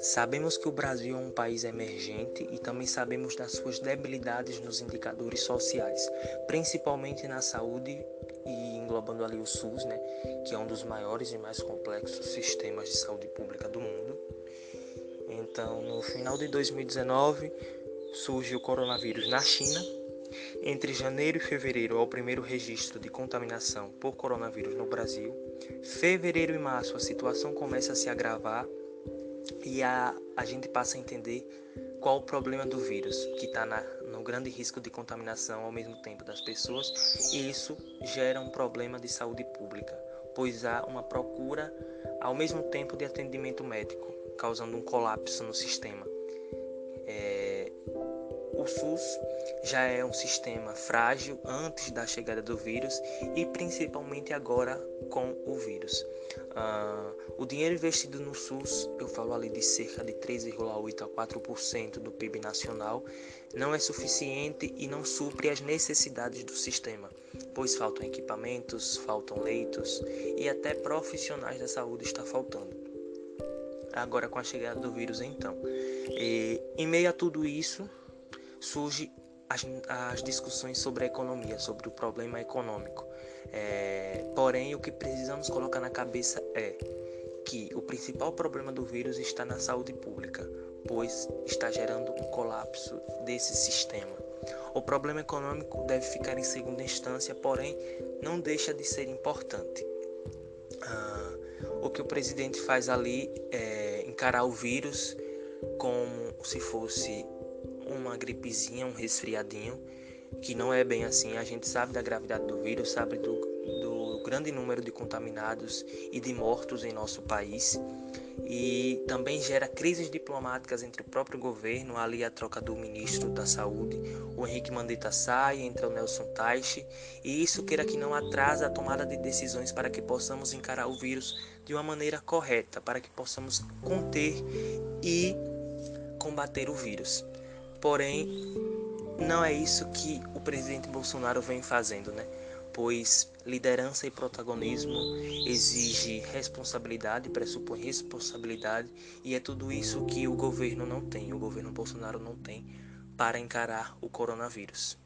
Sabemos que o Brasil é um país emergente e também sabemos das suas debilidades nos indicadores sociais, principalmente na saúde e englobando ali o SUS, né, que é um dos maiores e mais complexos sistemas de saúde pública do mundo. Então, no final de 2019, surge o coronavírus na China. Entre janeiro e fevereiro, é o primeiro registro de contaminação por coronavírus no Brasil. Fevereiro e março, a situação começa a se agravar e a, a gente passa a entender qual o problema do vírus, que está no grande risco de contaminação ao mesmo tempo das pessoas, e isso gera um problema de saúde pública, pois há uma procura ao mesmo tempo de atendimento médico, causando um colapso no sistema. É, o SUS já é um sistema frágil antes da chegada do vírus e principalmente agora com o vírus. Uh, o dinheiro investido no SUS, eu falo ali de cerca de 3,8 a 4% do PIB nacional, não é suficiente e não supre as necessidades do sistema, pois faltam equipamentos, faltam leitos e até profissionais da saúde está faltando. Agora com a chegada do vírus, então, e, em meio a tudo isso, surge as, as discussões sobre a economia, sobre o problema econômico. É, porém, o que precisamos colocar na cabeça é que o principal problema do vírus está na saúde pública, pois está gerando um colapso desse sistema. O problema econômico deve ficar em segunda instância, porém, não deixa de ser importante. Ah, o que o presidente faz ali é encarar o vírus como se fosse uma gripezinha, um resfriadinho, que não é bem assim. A gente sabe da gravidade do vírus, sabe do, do grande número de contaminados e de mortos em nosso país. E também gera crises diplomáticas entre o próprio governo, ali a troca do ministro da Saúde, o Henrique Mandetta sai, entra o Nelson Taixe, e isso queira que não atrasa a tomada de decisões para que possamos encarar o vírus de uma maneira correta, para que possamos conter e combater o vírus. Porém, não é isso que o presidente Bolsonaro vem fazendo, né? Pois liderança e protagonismo exige responsabilidade, pressupõe responsabilidade, e é tudo isso que o governo não tem, o governo Bolsonaro não tem para encarar o coronavírus.